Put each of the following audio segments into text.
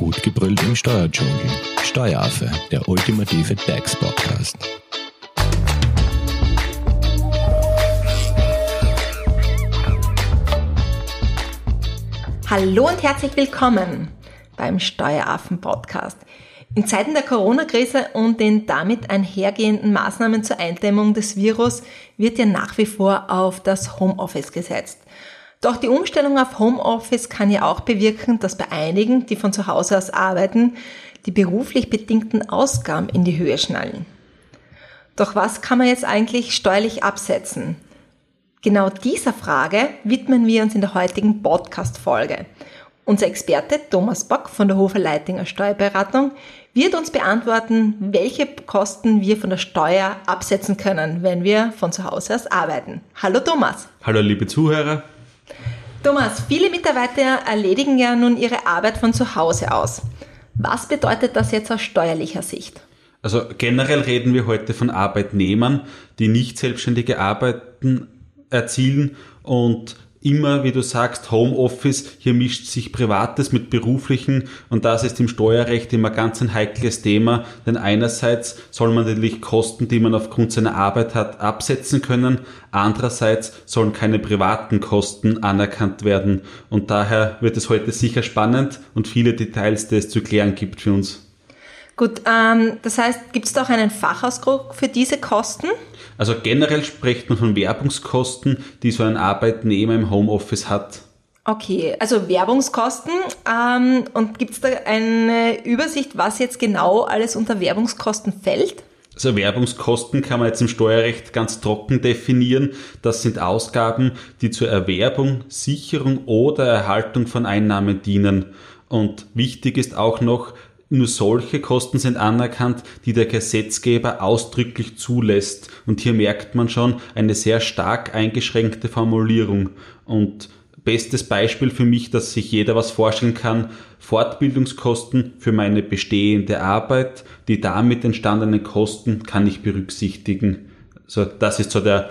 Gut gebrüllt im Steuerdschungel. Steueraffe, der ultimative DAX-Podcast. Hallo und herzlich willkommen beim Steueraffen-Podcast. In Zeiten der Corona-Krise und den damit einhergehenden Maßnahmen zur Eindämmung des Virus wird ja nach wie vor auf das Homeoffice gesetzt. Doch die Umstellung auf Homeoffice kann ja auch bewirken, dass bei einigen, die von zu Hause aus arbeiten, die beruflich bedingten Ausgaben in die Höhe schnallen. Doch was kann man jetzt eigentlich steuerlich absetzen? Genau dieser Frage widmen wir uns in der heutigen Podcast-Folge. Unser Experte Thomas Bock von der Hofer Leitinger Steuerberatung wird uns beantworten, welche Kosten wir von der Steuer absetzen können, wenn wir von zu Hause aus arbeiten. Hallo Thomas. Hallo liebe Zuhörer. Thomas, viele Mitarbeiter erledigen ja nun ihre Arbeit von zu Hause aus. Was bedeutet das jetzt aus steuerlicher Sicht? Also generell reden wir heute von Arbeitnehmern, die nicht selbstständige Arbeiten erzielen und immer, wie du sagst, Homeoffice, hier mischt sich Privates mit Beruflichen und das ist im Steuerrecht immer ganz ein heikles Thema, denn einerseits soll man natürlich Kosten, die man aufgrund seiner Arbeit hat, absetzen können, andererseits sollen keine privaten Kosten anerkannt werden und daher wird es heute sicher spannend und viele Details, die es zu klären gibt für uns. Gut, ähm, das heißt, gibt es da auch einen Fachausdruck für diese Kosten? Also generell spricht man von Werbungskosten, die so ein Arbeitnehmer im Homeoffice hat. Okay, also Werbungskosten. Ähm, und gibt es da eine Übersicht, was jetzt genau alles unter Werbungskosten fällt? Also Werbungskosten kann man jetzt im Steuerrecht ganz trocken definieren. Das sind Ausgaben, die zur Erwerbung, Sicherung oder Erhaltung von Einnahmen dienen. Und wichtig ist auch noch, nur solche Kosten sind anerkannt, die der Gesetzgeber ausdrücklich zulässt. Und hier merkt man schon eine sehr stark eingeschränkte Formulierung. Und bestes Beispiel für mich, dass sich jeder was vorstellen kann, Fortbildungskosten für meine bestehende Arbeit, die damit entstandenen Kosten kann ich berücksichtigen. So, das ist so der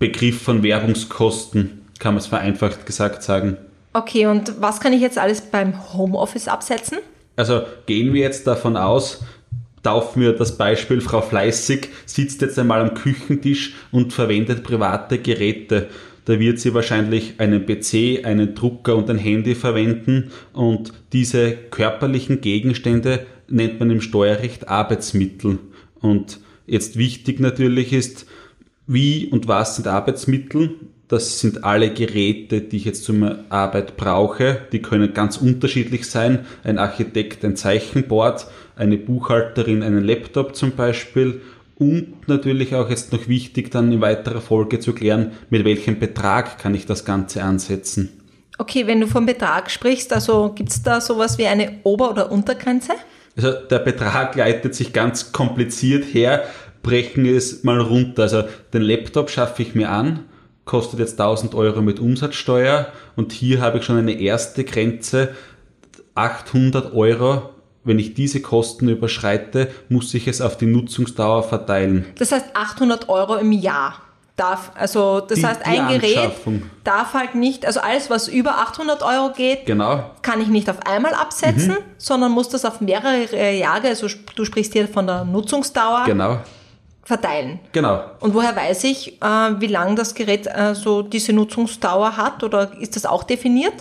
Begriff von Werbungskosten, kann man es vereinfacht gesagt sagen. Okay, und was kann ich jetzt alles beim Homeoffice absetzen? Also gehen wir jetzt davon aus, taufen wir das Beispiel, Frau Fleißig sitzt jetzt einmal am Küchentisch und verwendet private Geräte. Da wird sie wahrscheinlich einen PC, einen Drucker und ein Handy verwenden und diese körperlichen Gegenstände nennt man im Steuerrecht Arbeitsmittel. Und jetzt wichtig natürlich ist, wie und was sind Arbeitsmittel? Das sind alle Geräte, die ich jetzt zur Arbeit brauche. Die können ganz unterschiedlich sein. Ein Architekt, ein Zeichenboard, eine Buchhalterin, einen Laptop zum Beispiel. Und natürlich auch jetzt noch wichtig, dann in weiterer Folge zu klären, mit welchem Betrag kann ich das Ganze ansetzen. Okay, wenn du vom Betrag sprichst, also gibt es da sowas wie eine Ober- oder Untergrenze? Also der Betrag leitet sich ganz kompliziert her, brechen es mal runter. Also den Laptop schaffe ich mir an, kostet jetzt 1000 Euro mit Umsatzsteuer und hier habe ich schon eine erste Grenze, 800 Euro. Wenn ich diese Kosten überschreite, muss ich es auf die Nutzungsdauer verteilen. Das heißt 800 Euro im Jahr darf, also das Die- heißt die ein Gerät darf halt nicht, also alles was über 800 Euro geht, Genau. kann ich nicht auf einmal absetzen, sondern muss das auf mehrere Jahre, also du sprichst hier von der Nutzungsdauer, Genau. Verteilen. Genau. Und woher weiß ich, äh, wie lang das Gerät äh, so diese Nutzungsdauer hat oder ist das auch definiert?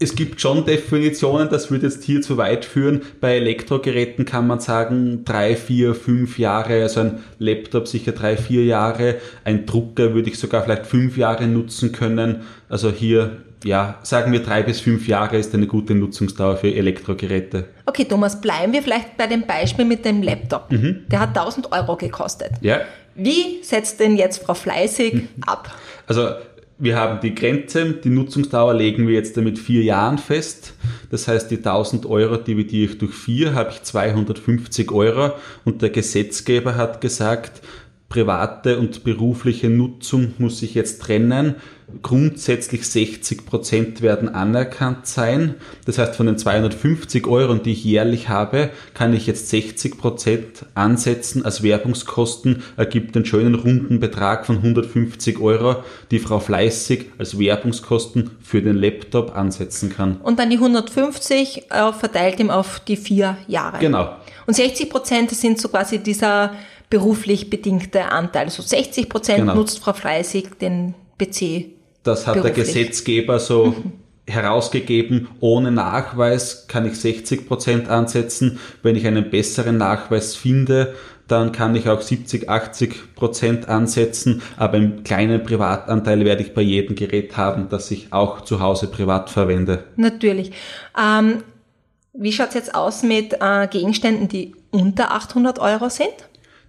Es gibt schon Definitionen, das würde jetzt hier zu weit führen. Bei Elektrogeräten kann man sagen, drei, vier, fünf Jahre, also ein Laptop sicher drei, vier Jahre. Ein Drucker würde ich sogar vielleicht fünf Jahre nutzen können. Also hier, ja, sagen wir drei bis fünf Jahre ist eine gute Nutzungsdauer für Elektrogeräte. Okay, Thomas, bleiben wir vielleicht bei dem Beispiel mit dem Laptop. Der hat 1000 Euro gekostet. Ja, Wie setzt denn jetzt Frau Fleißig ab? Also wir haben die Grenze, die Nutzungsdauer legen wir jetzt mit vier Jahren fest. Das heißt, die 1000 Euro dividiere ich durch vier, habe ich 250 Euro und der Gesetzgeber hat gesagt, private und berufliche Nutzung muss ich jetzt trennen. Grundsätzlich 60 Prozent werden anerkannt sein. Das heißt, von den 250 Euro, die ich jährlich habe, kann ich jetzt 60 Prozent ansetzen als Werbungskosten, ergibt einen schönen runden Betrag von 150 Euro, die Frau Fleißig als Werbungskosten für den Laptop ansetzen kann. Und dann die 150 äh, verteilt ihm auf die vier Jahre. Genau. Und 60 Prozent sind so quasi dieser beruflich bedingte Anteil. Also 60 Prozent Genau. nutzt Frau Fleißig den PC. Das hat der Beruflich. Gesetzgeber so herausgegeben. Ohne Nachweis kann ich 60 Prozent ansetzen. Wenn ich einen besseren Nachweis finde, dann kann ich auch 70, 80 Prozent ansetzen. Aber einen kleinen Privatanteil werde ich bei jedem Gerät haben, das ich auch zu Hause privat verwende. Natürlich. Ähm, wie schaut's jetzt aus mit äh, Gegenständen, die unter 800 Euro sind?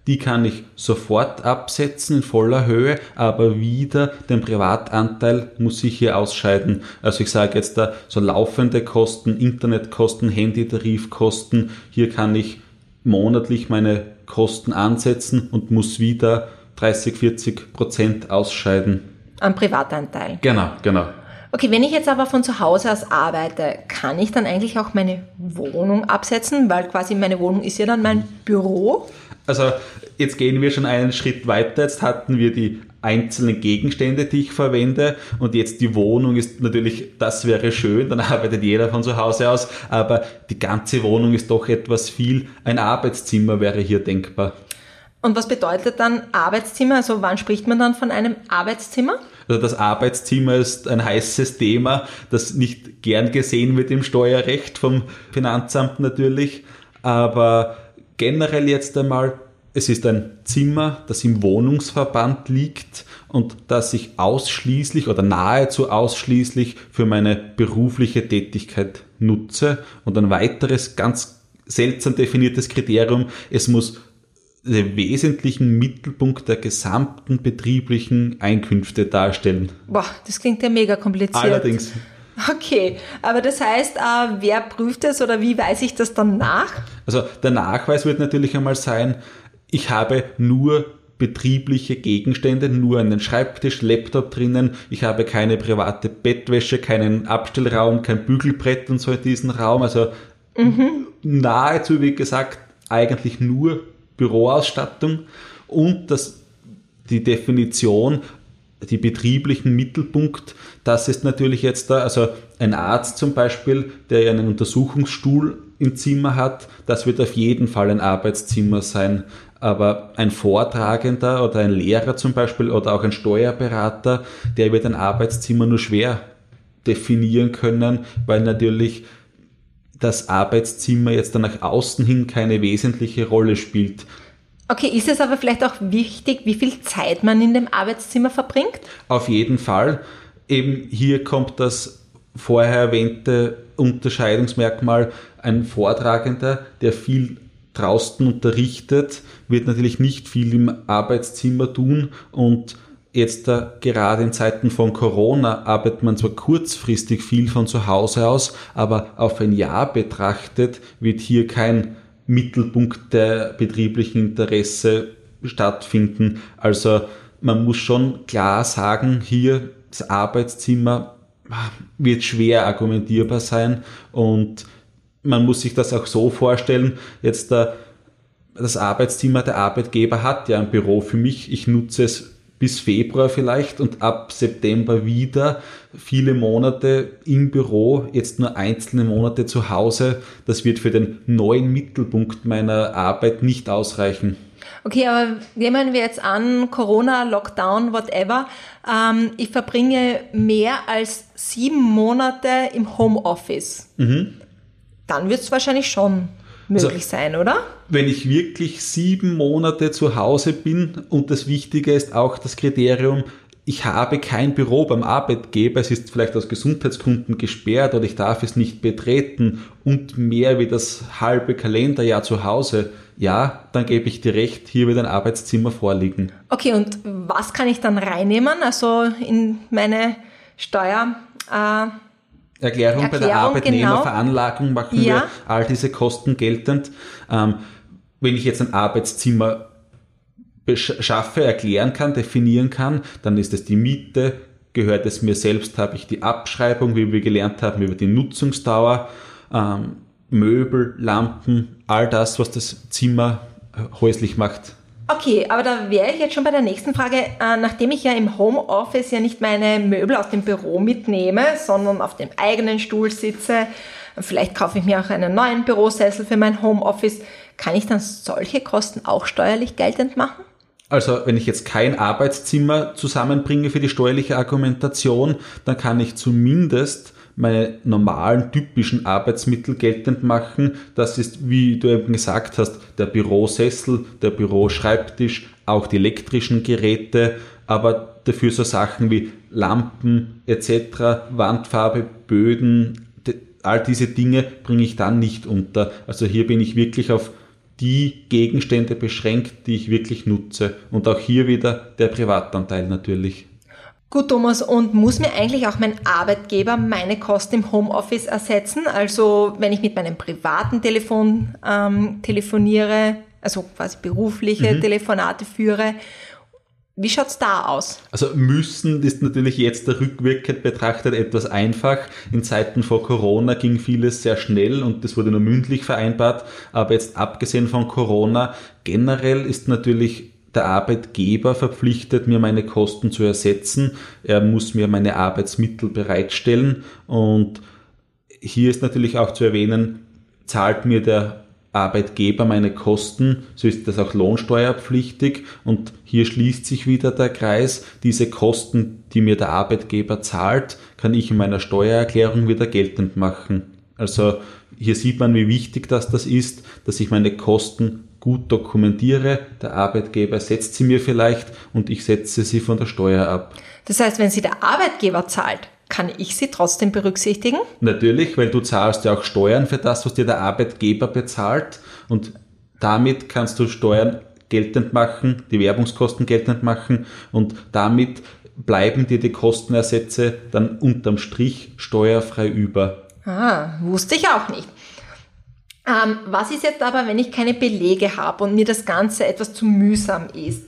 Die kann ich sofort absetzen in voller Höhe, aber wieder den Privatanteil muss ich hier ausscheiden. Also ich sage jetzt da so laufende Kosten, Internetkosten, Handytarifkosten. Hier kann ich monatlich meine Kosten ansetzen und muss wieder 30, 40 Prozent ausscheiden. Am Privatanteil. Genau, genau. Okay, wenn ich jetzt aber von zu Hause aus arbeite, kann ich dann eigentlich auch meine Wohnung absetzen, weil quasi meine Wohnung ist ja dann mein Büro. Also jetzt gehen wir schon einen Schritt weiter. Jetzt hatten wir die einzelnen Gegenstände, die ich verwende und jetzt die Wohnung ist natürlich, das wäre schön, dann arbeitet jeder von zu Hause aus, aber die ganze Wohnung ist doch etwas viel. Ein Arbeitszimmer wäre hier denkbar. Und was bedeutet dann Arbeitszimmer? Also wann spricht man dann von einem Arbeitszimmer? Also das Arbeitszimmer ist ein heißes Thema, das nicht gern gesehen wird im Steuerrecht vom Finanzamt natürlich, aber generell jetzt einmal, es ist ein Zimmer, das im Wohnungsverband liegt und das ich ausschließlich oder nahezu ausschließlich für meine berufliche Tätigkeit nutze. Und ein weiteres ganz seltsam definiertes Kriterium, es muss den wesentlichen Mittelpunkt der gesamten betrieblichen Einkünfte darstellen. Boah, das klingt ja mega kompliziert. Allerdings. Okay, aber das heißt, äh, wer prüft es oder wie weiß ich das dann nach? Also der Nachweis wird natürlich einmal sein, ich habe nur betriebliche Gegenstände, nur einen Schreibtisch, Laptop drinnen, ich habe keine private Bettwäsche, keinen Abstellraum, kein Bügelbrett und so in diesem Raum. Also nahezu, wie gesagt, eigentlich nur Büroausstattung und das, die Definition, die betrieblichen Mittelpunkt, das ist natürlich jetzt da, also ein Arzt zum Beispiel, der ja einen Untersuchungsstuhl im Zimmer hat, das wird auf jeden Fall ein Arbeitszimmer sein. Aber ein Vortragender oder ein Lehrer zum Beispiel oder auch ein Steuerberater, der wird ein Arbeitszimmer nur schwer definieren können, weil natürlich das Arbeitszimmer jetzt dann nach außen hin keine wesentliche Rolle spielt. Okay, ist es aber vielleicht auch wichtig, wie viel Zeit man in dem Arbeitszimmer verbringt? Auf jeden Fall. Eben hier kommt das vorher erwähnte Unterscheidungsmerkmal. Ein Vortragender, der viel draußen unterrichtet, wird natürlich nicht viel im Arbeitszimmer tun und jetzt gerade in Zeiten von Corona arbeitet man zwar kurzfristig viel von zu Hause aus, aber auf ein Jahr betrachtet wird hier kein Mittelpunkt der betrieblichen Interesse stattfinden. Also man muss schon klar sagen, hier das Arbeitszimmer wird schwer argumentierbar sein und man muss sich das auch so vorstellen, jetzt da das Arbeitszimmer der Arbeitgeber hat ja ein Büro für mich, ich nutze es bis Februar vielleicht und ab September wieder viele Monate im Büro, jetzt nur einzelne Monate zu Hause. Das wird für den neuen Mittelpunkt meiner Arbeit nicht ausreichen. Okay, aber nehmen wir jetzt an, Corona, Lockdown, whatever. Ähm, ich verbringe mehr als sieben Monate im Homeoffice. Dann wird es wahrscheinlich schon möglich Also- sein, oder? Wenn ich wirklich sieben Monate zu Hause bin und das Wichtige ist auch das Kriterium, ich habe kein Büro beim Arbeitgeber, es ist vielleicht aus Gesundheitsgründen gesperrt oder ich darf es nicht betreten und mehr wie das halbe Kalenderjahr zu Hause, ja, dann gebe ich dir recht, hier wird ein Arbeitszimmer vorliegen. Okay, und was kann ich dann reinnehmen? Also in meine Steuer. Äh, Erklärung, bei der Arbeitnehmerveranlagung machen Ja. wir all diese Kosten geltend. Ähm, wenn ich jetzt ein Arbeitszimmer schaffe, erklären kann, definieren kann, dann ist es die Miete, gehört es mir selbst, habe ich die Abschreibung, wie wir gelernt haben, über die Nutzungsdauer, ähm, Möbel, Lampen, all das, was das Zimmer äh, häuslich macht. Okay, aber da wäre ich jetzt schon bei der nächsten Frage. Äh, nachdem ich ja im Homeoffice ja nicht meine Möbel aus dem Büro mitnehme, sondern auf dem eigenen Stuhl sitze, vielleicht kaufe ich mir auch einen neuen Bürosessel für mein Homeoffice, kann ich dann solche Kosten auch steuerlich geltend machen? Also wenn ich jetzt kein Arbeitszimmer zusammenbringe für die steuerliche Argumentation, dann kann ich zumindest meine normalen, typischen Arbeitsmittel geltend machen. Das ist, wie du eben gesagt hast, der Bürosessel, der Büroschreibtisch, auch die elektrischen Geräte, aber dafür so Sachen wie Lampen etc., Wandfarbe, Böden, all diese Dinge bringe ich dann nicht unter. Also hier bin ich wirklich auf die Gegenstände beschränkt, die ich wirklich nutze. Und auch hier wieder der Privatanteil natürlich. Gut, Thomas, und muss mir eigentlich auch mein Arbeitgeber meine Kosten im Homeoffice ersetzen? Also wenn ich mit meinem privaten Telefon ähm, telefoniere, also quasi berufliche mhm. Telefonate führe wie schaut's da aus? Also müssen ist natürlich jetzt der rückwirkend betrachtet etwas einfach. In Zeiten vor Corona ging vieles sehr schnell und das wurde nur mündlich vereinbart. Aber jetzt abgesehen von Corona, generell ist natürlich der Arbeitgeber verpflichtet, mir meine Kosten zu ersetzen. Er muss mir meine Arbeitsmittel bereitstellen. Und hier ist natürlich auch zu erwähnen, zahlt mir der Arbeitgeber meine Kosten, so ist das auch lohnsteuerpflichtig und hier schließt sich wieder der Kreis. Diese Kosten, die mir der Arbeitgeber zahlt, kann ich in meiner Steuererklärung wieder geltend machen. Also hier sieht man, wie wichtig das, das ist, dass ich meine Kosten gut dokumentiere. Der Arbeitgeber setzt sie mir vielleicht und ich setze sie von der Steuer ab. Das heißt, wenn sie der Arbeitgeber zahlt, kann ich sie trotzdem berücksichtigen? Natürlich, weil du zahlst ja auch Steuern für das, was dir der Arbeitgeber bezahlt und damit kannst du Steuern geltend machen, die Werbungskosten geltend machen und damit bleiben dir die Kostenersätze dann unterm Strich steuerfrei über. Ah, wusste ich auch nicht. Ähm, was ist jetzt aber, wenn ich keine Belege habe und mir das Ganze etwas zu mühsam ist?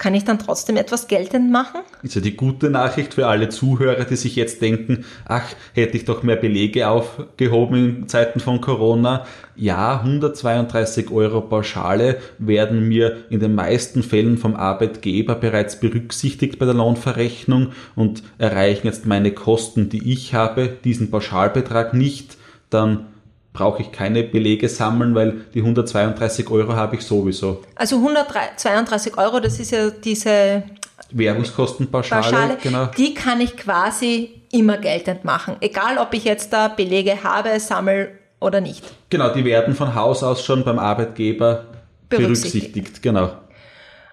kann ich dann trotzdem etwas geltend machen? Ist ja die gute Nachricht für alle Zuhörer, die sich jetzt denken, ach, hätte ich doch mehr Belege aufgehoben in Zeiten von Corona. Ja, 132 Euro Pauschale werden mir in den meisten Fällen vom Arbeitgeber bereits berücksichtigt bei der Lohnverrechnung und erreichen jetzt meine Kosten, die ich habe, diesen Pauschalbetrag nicht, dann brauche ich keine Belege sammeln, weil die 132 Euro habe ich sowieso. Also 132 Euro, das ist ja diese Währungskostenpauschale, Pauschale, genau. die kann ich quasi immer geltend machen, egal ob ich jetzt da Belege habe, sammle oder nicht. Genau, die werden von Haus aus schon beim Arbeitgeber berücksichtigt, berücksichtigt genau.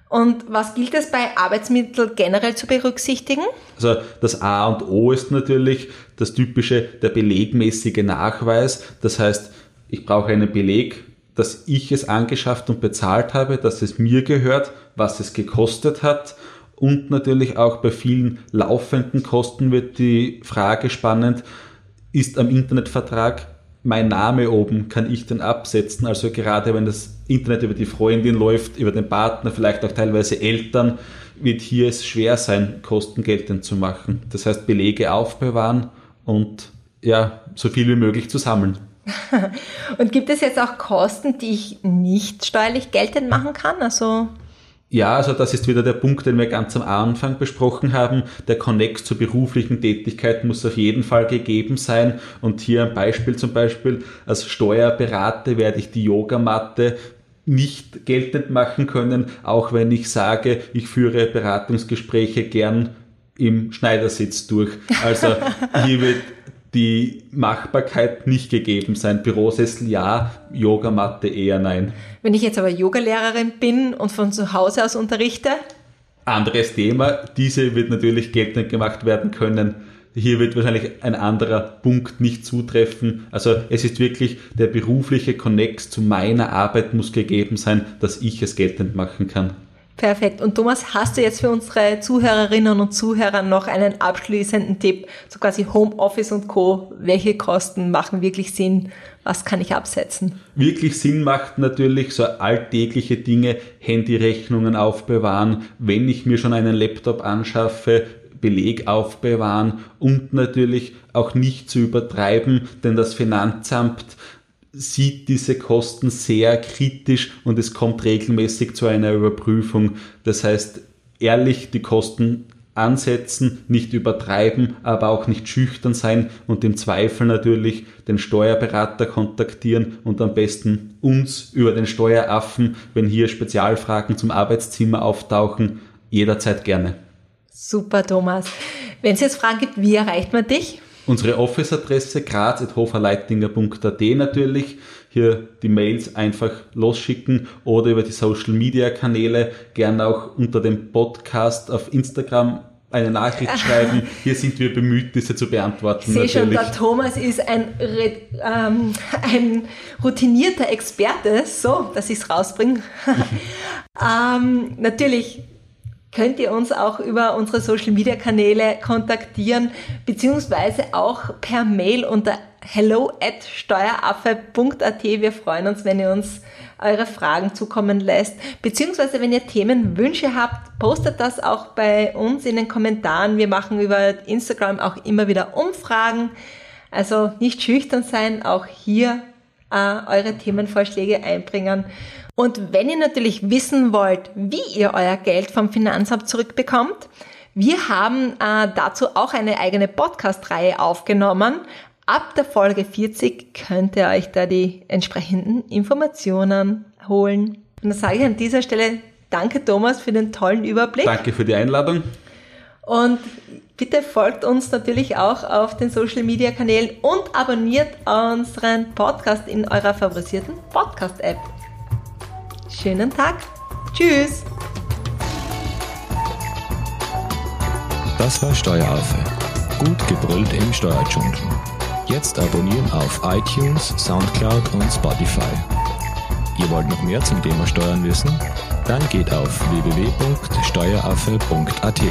Und was gilt es bei Arbeitsmitteln generell zu berücksichtigen? Also das A und O ist natürlich das typische, der belegmäßige Nachweis. Das heißt, ich brauche einen Beleg, dass ich es angeschafft und bezahlt habe, dass es mir gehört, was es gekostet hat. Und natürlich auch bei vielen laufenden Kosten wird die Frage spannend, ist am Internetvertrag mein Name oben, kann ich den absetzen? Also gerade wenn das Internet über die Freundin läuft, über den Partner, vielleicht auch teilweise Eltern, wird hier es schwer sein, Kosten geltend zu machen. Das heißt, Belege aufbewahren und ja, so viel wie möglich zu sammeln. und gibt es jetzt auch Kosten, die ich nicht steuerlich geltend machen kann? Also ja, also das ist wieder der Punkt, den wir ganz am Anfang besprochen haben. Der Connect zur beruflichen Tätigkeit muss auf jeden Fall gegeben sein. Und hier ein Beispiel zum Beispiel, als Steuerberater werde ich die Yogamatte nicht geltend machen können, auch wenn ich sage, ich führe Beratungsgespräche gern im Schneidersitz durch. Also hier wird die Machbarkeit nicht gegeben sein. Bürosessel ja, Yogamatte eher nein. Wenn ich jetzt aber Yogalehrerin bin und von zu Hause aus unterrichte? Anderes Thema. Diese wird natürlich geltend gemacht werden können hier wird wahrscheinlich ein anderer Punkt nicht zutreffen. Also es ist wirklich der berufliche Connex zu meiner Arbeit muss gegeben sein, dass ich es geltend machen kann. Perfekt. Und Thomas, hast du jetzt für unsere Zuhörerinnen und Zuhörer noch einen abschließenden Tipp, so quasi Homeoffice und Co. Welche Kosten machen wirklich Sinn? Was kann ich absetzen? Wirklich Sinn macht natürlich so alltägliche Dinge, Handyrechnungen aufbewahren. Wenn ich mir schon einen Laptop anschaffe, Beleg aufbewahren und natürlich auch nicht zu übertreiben, denn das Finanzamt sieht diese Kosten sehr kritisch und es kommt regelmäßig zu einer Überprüfung. Das heißt, ehrlich die Kosten ansetzen, nicht übertreiben, aber auch nicht schüchtern sein und im Zweifel natürlich den Steuerberater kontaktieren und am besten uns über den Steueraffen, wenn hier Spezialfragen zum Arbeitszimmer auftauchen, jederzeit gerne. Super, Thomas. Wenn es jetzt Fragen gibt, wie erreicht man dich? Unsere Office-Adresse graz.hoferleitinger.at natürlich. Hier die Mails einfach losschicken oder über die Social-Media-Kanäle, gerne auch unter dem Podcast auf Instagram eine Nachricht schreiben. Hier sind wir bemüht, diese zu beantworten. Ich sehe schon, der Thomas ist ein, ähm, ein routinierter Experte, so, dass ich es rausbringe. ähm, natürlich könnt ihr uns auch über unsere Social Media Kanäle kontaktieren, beziehungsweise auch per Mail unter hello at steueraffe.at. Wir freuen uns, wenn ihr uns eure Fragen zukommen lässt, beziehungsweise wenn ihr Themenwünsche habt, postet das auch bei uns in den Kommentaren. Wir machen über Instagram auch immer wieder Umfragen. Also nicht schüchtern sein, auch hier äh, eure Themenvorschläge einbringen. Und wenn ihr natürlich wissen wollt, wie ihr euer Geld vom Finanzamt zurückbekommt, wir haben äh, dazu auch eine eigene Podcast-Reihe aufgenommen. Ab der Folge 40 könnt ihr euch da die entsprechenden Informationen holen. Und dann sage ich an dieser Stelle Danke Thomas für den tollen Überblick. Danke für die Einladung. Und bitte folgt uns natürlich auch auf den Social Media Kanälen und abonniert unseren Podcast in eurer favorisierten Podcast App. Schönen Tag. Tschüss. Das war Steueraffe. Gut gebrüllt im Steuerdschungel. Jetzt abonnieren auf iTunes, Soundcloud und Spotify. Ihr wollt noch mehr zum Thema Steuern wissen? Dann geht auf www.steueraffe.at.